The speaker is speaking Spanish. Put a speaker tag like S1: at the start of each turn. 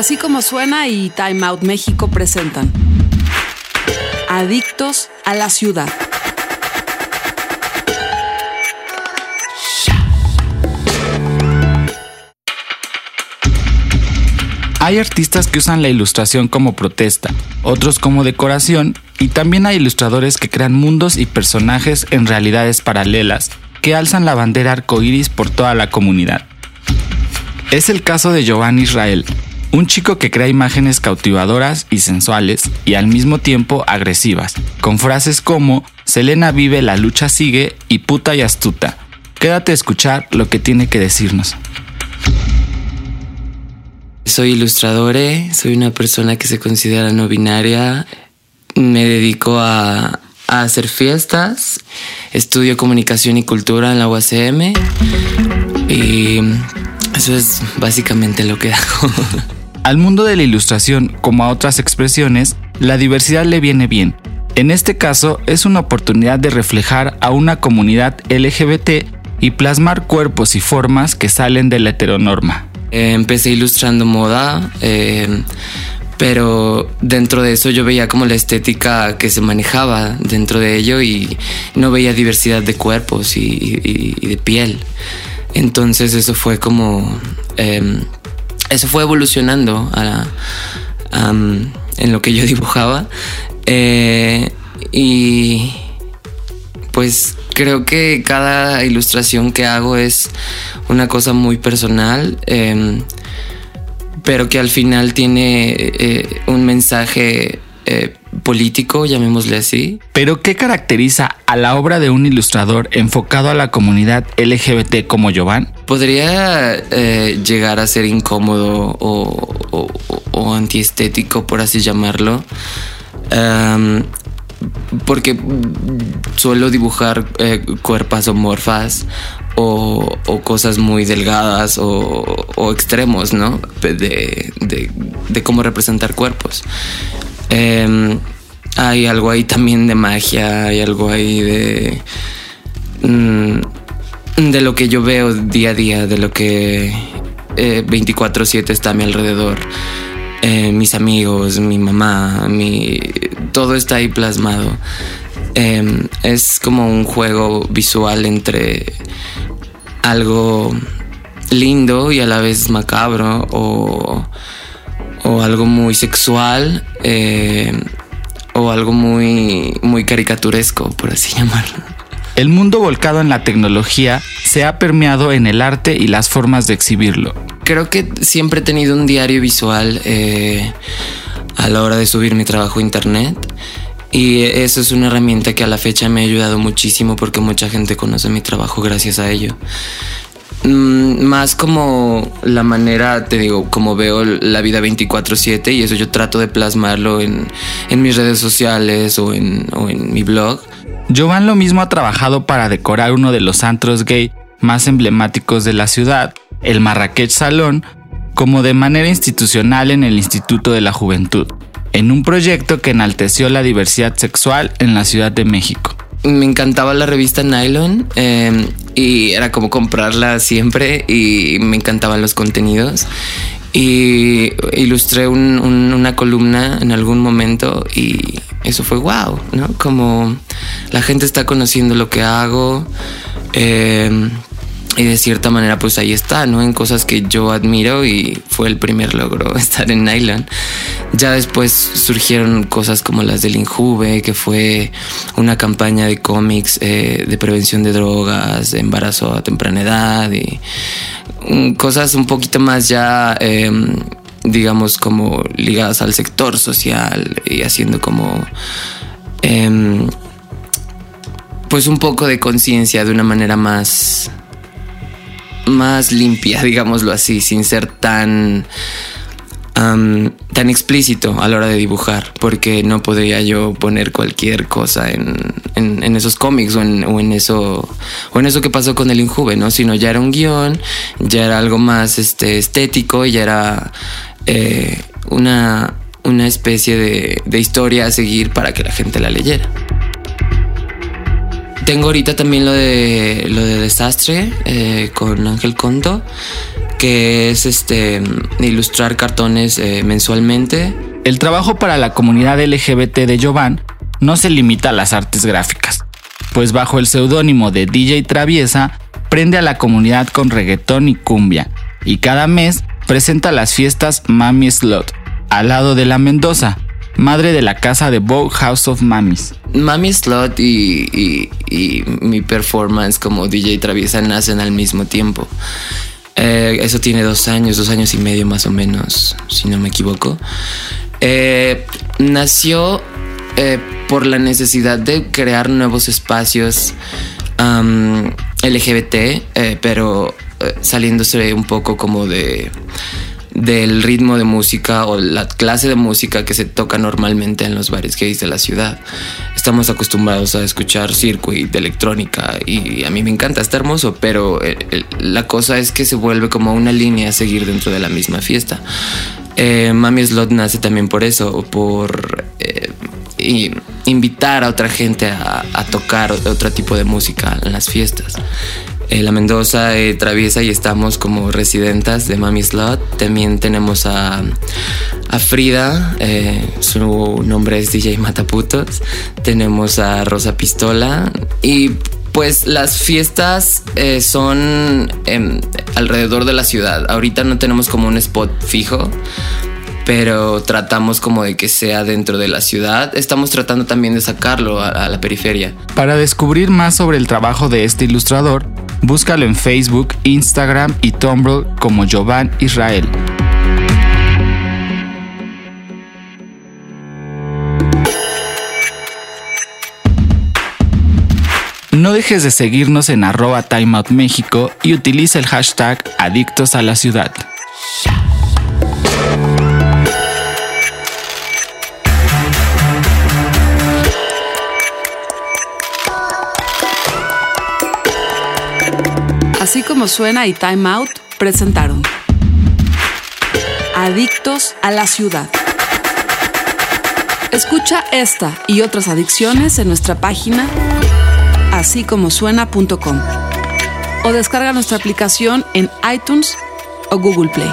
S1: Así como suena y Time Out México presentan Adictos a la Ciudad.
S2: Hay artistas que usan la ilustración como protesta, otros como decoración, y también hay ilustradores que crean mundos y personajes en realidades paralelas que alzan la bandera arcoíris por toda la comunidad. Es el caso de Giovanni Israel, un chico que crea imágenes cautivadoras y sensuales y al mismo tiempo agresivas, con frases como Selena vive, la lucha sigue y puta y astuta. Quédate a escuchar lo que tiene que decirnos.
S3: Soy ilustradora, soy una persona que se considera no binaria, me dedico a, a hacer fiestas, estudio comunicación y cultura en la UACM y eso es básicamente lo que hago.
S2: Al mundo de la ilustración, como a otras expresiones, la diversidad le viene bien. En este caso, es una oportunidad de reflejar a una comunidad LGBT y plasmar cuerpos y formas que salen de la heteronorma.
S3: Eh, empecé ilustrando moda, eh, pero dentro de eso yo veía como la estética que se manejaba dentro de ello y no veía diversidad de cuerpos y, de piel. Entonces eso fue como... Em, eso fue evolucionando en lo que yo dibujaba. Eh, y pues creo que cada ilustración que hago es una cosa muy personal, em, pero que al final tiene eh, un mensaje eh, político, llamémosle así.
S2: Pero ¿qué caracteriza a la obra de un ilustrador enfocado a la comunidad LGBT como Jovan?
S3: Podría eh, llegar a ser incómodo o, antiestético, por así llamarlo. porque suelo dibujar eh, cuerpas o morfas o, cosas muy delgadas o, extremos, ¿no? De, de, cómo representar cuerpos. Em, hay algo ahí también de magia, hay algo ahí de... Mm, de lo que yo veo día a día, de lo que 24/7 eh, está a mi alrededor. Eh, mis amigos, mi mamá, mi, todo está ahí plasmado. Em, es como un juego visual entre algo lindo y a la vez macabro o, o algo muy sexual eh, o algo muy, muy caricaturesco, por así llamarlo.
S2: El mundo volcado en la tecnología se ha permeado en el arte y las formas de exhibirlo.
S3: Creo que siempre he tenido un diario visual eh, a la hora de subir mi trabajo a internet. Y eso es una herramienta que a la fecha me ha ayudado muchísimo porque mucha gente conoce mi trabajo gracias a ello. Mm, más como la manera, te digo, como veo la vida 24/7 y eso yo trato de plasmarlo en, mis redes sociales o en, o en mi blog.
S2: Jovan lo mismo ha trabajado para decorar uno de los antros gay más emblemáticos de la ciudad, el Marrakech Salón, como de manera institucional en el Instituto de la Juventud, en un proyecto que enalteció la diversidad sexual en la Ciudad de México
S3: me encantaba la revista Nylon em, y era como comprarla siempre y me encantaban los contenidos. Y ilustré una columna en algún momento y eso fue wow, ¿no? Como la gente está conociendo lo que hago. Eh, y de cierta manera pues ahí está, ¿no? En cosas que yo admiro y fue el primer logro estar en Nylon. Ya después surgieron cosas como las del Injuve, que fue una campaña de cómics eh, de prevención de drogas, de embarazo a temprana edad y mm, cosas un poquito más ya... Em, digamos como ligadas al sector social y haciendo como em, pues un poco de conciencia de una manera más más limpia, digámoslo así, sin ser tan tan explícito a la hora de dibujar, porque no podría yo poner cualquier cosa en, en, esos cómics o en, o en, eso o en eso que pasó con el Injuve, ¿no? Sino ya era un guion, ya era algo más este, estético y ya era eh, una, una especie de, de historia a seguir para que la gente la leyera. Tengo ahorita también lo de lo de desastre eh, con Ángel Conto que es este ilustrar cartones eh, mensualmente.
S2: El trabajo para la comunidad LGBT de Jovan no se limita a las artes gráficas, pues bajo el seudónimo de DJ Traviesa prende a la comunidad con reggaetón y cumbia, y cada mes presenta las fiestas Mami Slot, al lado de la Mendoza, madre de la casa de Vogue House of Mamis.
S3: Mami Slot y, y mi performance como DJ Traviesa nacen al mismo tiempo. Eh, eso tiene dos años, dos años y medio más o menos, si no me equivoco. Eh, nació eh, por la necesidad de crear nuevos espacios LGBT, pero saliéndose un poco como de del ritmo de música o la clase de música que se toca normalmente en los bares gays de la ciudad. Estamos acostumbrados a escuchar circuit electrónica y a mí me encanta, está hermoso, pero la cosa es que se vuelve como una línea a seguir dentro de la misma fiesta. Eh, Mami Slot nace también por eso, por eh, invitar a otra gente a tocar otro tipo de música en las fiestas. Eh, la Mendoza eh, traviesa y estamos como residentas de Mami Slot. También tenemos a, Frida, eh, su nombre es DJ Mataputos. Tenemos a Rosa Pistola y pues las fiestas son em, alrededor de la ciudad. Ahorita no tenemos como un spot fijo, pero tratamos como de que sea dentro de la ciudad. Estamos tratando también de sacarlo a, la periferia.
S2: Para descubrir más sobre el trabajo de este ilustrador, búscalo en Facebook, Instagram y Tumblr como Jovan Israel. No dejes de seguirnos en arroba timeoutmexico y utiliza el hashtag Adictos a la Ciudad.
S1: Así como suena y Time Out presentaron Adictos a la Ciudad. Escucha esta y otras adicciones en nuestra página así como suena.com o descarga nuestra aplicación en iTunes o Google Play.